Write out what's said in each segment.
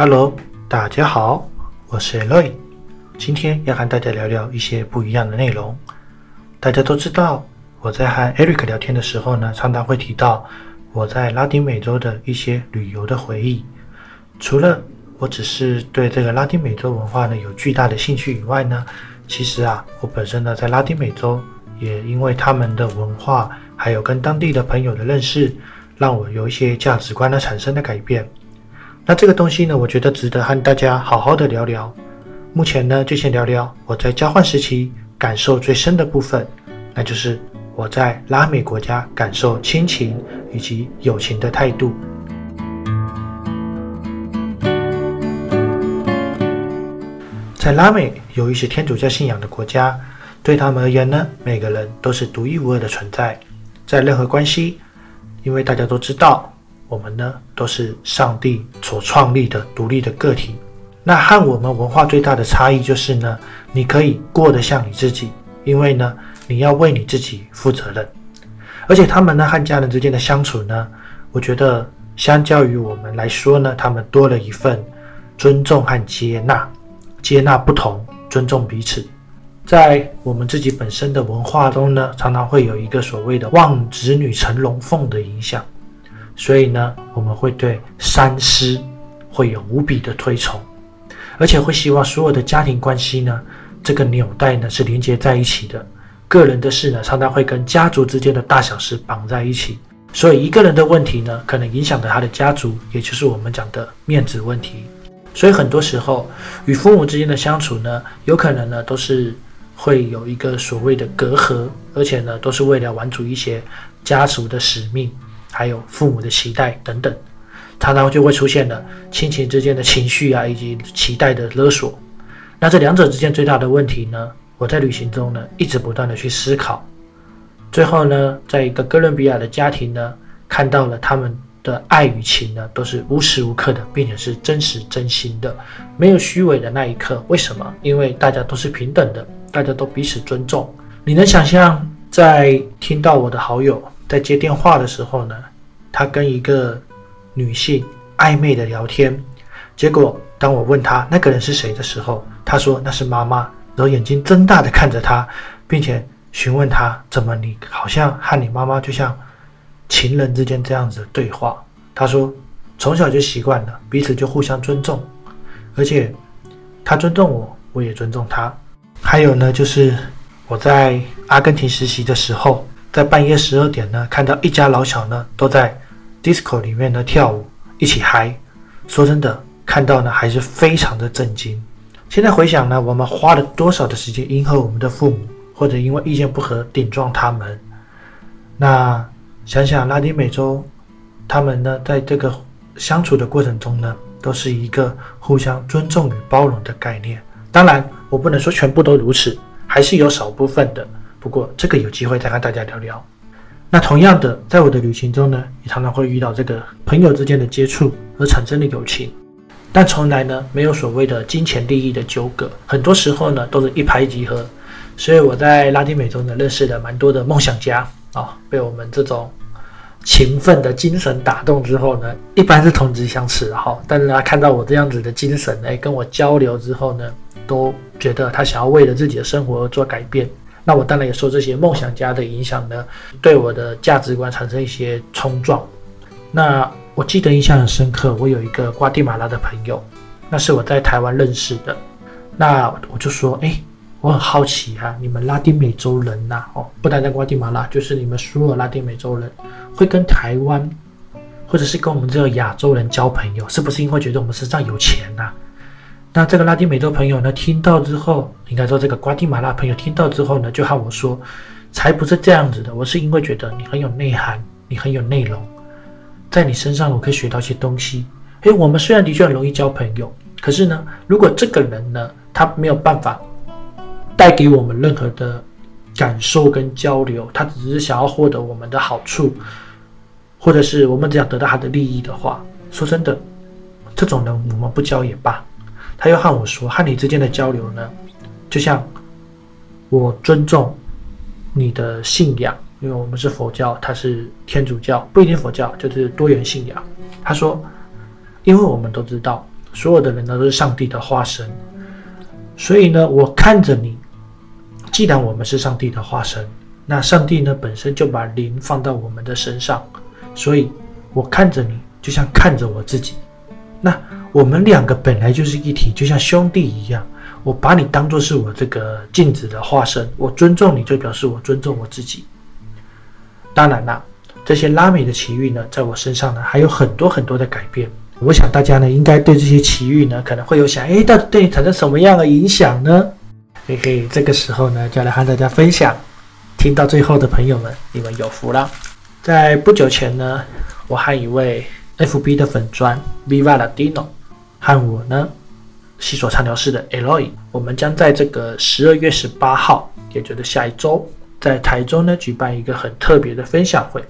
Hello，大家好，我是 Eloy，今天要和大家聊聊一些不一样的内容。大家都知道，我在和 Eric 聊天的时候呢，常常会提到我在拉丁美洲的一些旅游的回忆。除了我只是对这个拉丁美洲文化呢有巨大的兴趣以外呢，其实啊，我本身呢在拉丁美洲也因为他们的文化，还有跟当地的朋友的认识，让我有一些价值观的产生的改变。那这个东西呢，我觉得值得和大家好好的聊聊。目前呢，就先聊聊我在交换时期感受最深的部分，那就是我在拉美国家感受亲情以及友情的态度。在拉美有一些天主教信仰的国家，对他们而言呢，每个人都是独一无二的存在，在任何关系，因为大家都知道。我们呢都是上帝所创立的独立的个体，那和我们文化最大的差异就是呢，你可以过得像你自己，因为呢你要为你自己负责任。而且他们呢和家人之间的相处呢，我觉得相较于我们来说呢，他们多了一份尊重和接纳，接纳不同，尊重彼此。在我们自己本身的文化中呢，常常会有一个所谓的望子女成龙凤的影响。所以呢，我们会对三师会有无比的推崇，而且会希望所有的家庭关系呢，这个纽带呢是连接在一起的。个人的事呢，常常会跟家族之间的大小事绑在一起。所以一个人的问题呢，可能影响到他的家族，也就是我们讲的面子问题。所以很多时候与父母之间的相处呢，有可能呢都是会有一个所谓的隔阂，而且呢都是为了完成一些家族的使命。还有父母的期待等等，常常就会出现了亲情之间的情绪啊，以及期待的勒索。那这两者之间最大的问题呢？我在旅行中呢，一直不断的去思考。最后呢，在一个哥伦比亚的家庭呢，看到了他们的爱与情呢，都是无时无刻的，并且是真实真心的，没有虚伪的那一刻。为什么？因为大家都是平等的，大家都彼此尊重。你能想象，在听到我的好友？在接电话的时候呢，他跟一个女性暧昧的聊天，结果当我问他那个人是谁的时候，他说那是妈妈，然后眼睛睁大的看着他，并且询问他怎么你好像和你妈妈就像情人之间这样子的对话。他说从小就习惯了，彼此就互相尊重，而且他尊重我，我也尊重他。还有呢，就是我在阿根廷实习的时候。在半夜十二点呢，看到一家老小呢都在 disco 里面呢跳舞，一起嗨。说真的，看到呢还是非常的震惊。现在回想呢，我们花了多少的时间迎合我们的父母，或者因为意见不合顶撞他们。那想想拉丁美洲，他们呢在这个相处的过程中呢，都是一个互相尊重与包容的概念。当然，我不能说全部都如此，还是有少部分的。不过这个有机会再和大家聊聊。那同样的，在我的旅行中呢，也常常会遇到这个朋友之间的接触而产生的友情，但从来呢没有所谓的金钱利益的纠葛，很多时候呢都是一拍即合。所以我在拉丁美洲呢认识了蛮多的梦想家啊，被我们这种勤奋的精神打动之后呢，一般是同质相斥哈，但是他看到我这样子的精神哎跟我交流之后呢，都觉得他想要为了自己的生活而做改变。那我当然也受这些梦想家的影响呢，对我的价值观产生一些冲撞。那我记得印象很深刻，我有一个瓜地马拉的朋友，那是我在台湾认识的。那我就说，哎，我很好奇哈，你们拉丁美洲人呐，哦，不单单瓜地马拉，就是你们所有拉丁美洲人，会跟台湾或者是跟我们这个亚洲人交朋友，是不是因为觉得我们身上有钱呐？那这个拉丁美洲朋友呢，听到之后，应该说这个瓜地马拉朋友听到之后呢，就和我说，才不是这样子的。我是因为觉得你很有内涵，你很有内容，在你身上我可以学到一些东西。诶，我们虽然的确很容易交朋友，可是呢，如果这个人呢，他没有办法带给我们任何的感受跟交流，他只是想要获得我们的好处，或者是我们只想得到他的利益的话，说真的，这种人我们不交也罢。他又和我说：“和你之间的交流呢，就像我尊重你的信仰，因为我们是佛教，他是天主教，不一定佛教，就是多元信仰。”他说：“因为我们都知道，所有的人呢都是上帝的化身，所以呢，我看着你，既然我们是上帝的化身，那上帝呢本身就把灵放到我们的身上，所以我看着你，就像看着我自己。那我们两个本来就是一体，就像兄弟一样。我把你当做是我这个镜子的化身，我尊重你就表示我尊重我自己。当然啦，这些拉美的奇遇呢，在我身上呢还有很多很多的改变。我想大家呢应该对这些奇遇呢可能会有想，哎，到底对你产生什么样的影响呢？嘿嘿，这个时候呢就来和大家分享。听到最后的朋友们，你们有福了。在不久前呢，我和一位 FB 的粉砖 Viva Latino 和我呢。西索畅聊室的 Eloy，我们将在这个十二月十八号，也就是下一周，在台中呢举办一个很特别的分享会。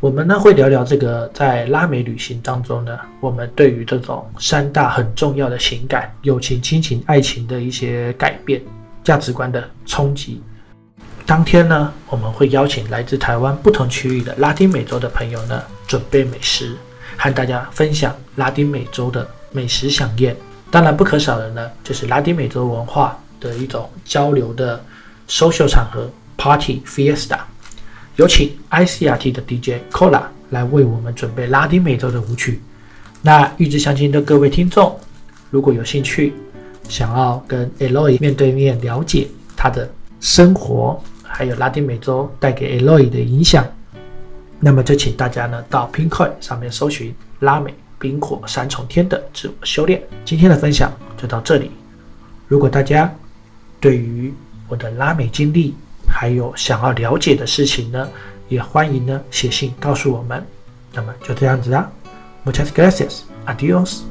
我们呢会聊聊这个在拉美旅行当中呢，我们对于这种三大很重要的情感——友情、亲情、爱情的一些改变、价值观的冲击。当天呢，我们会邀请来自台湾不同区域的拉丁美洲的朋友呢，准备美食，和大家分享拉丁美洲的美食飨宴。当然不可少的呢，就是拉丁美洲文化的一种交流的 social 场合 party fiesta。有请 ICRT 的 DJ Cola 来为我们准备拉丁美洲的舞曲。那预知详情的各位听众，如果有兴趣，想要跟 Eloy 面对面了解他的生活，还有拉丁美洲带给 Eloy 的影响，那么就请大家呢到 Pinkoi 上面搜寻拉美。冰火三重天的自我修炼，今天的分享就到这里。如果大家对于我的拉美经历还有想要了解的事情呢，也欢迎呢写信告诉我们。那么就这样子啦，Muchas gracias，adios。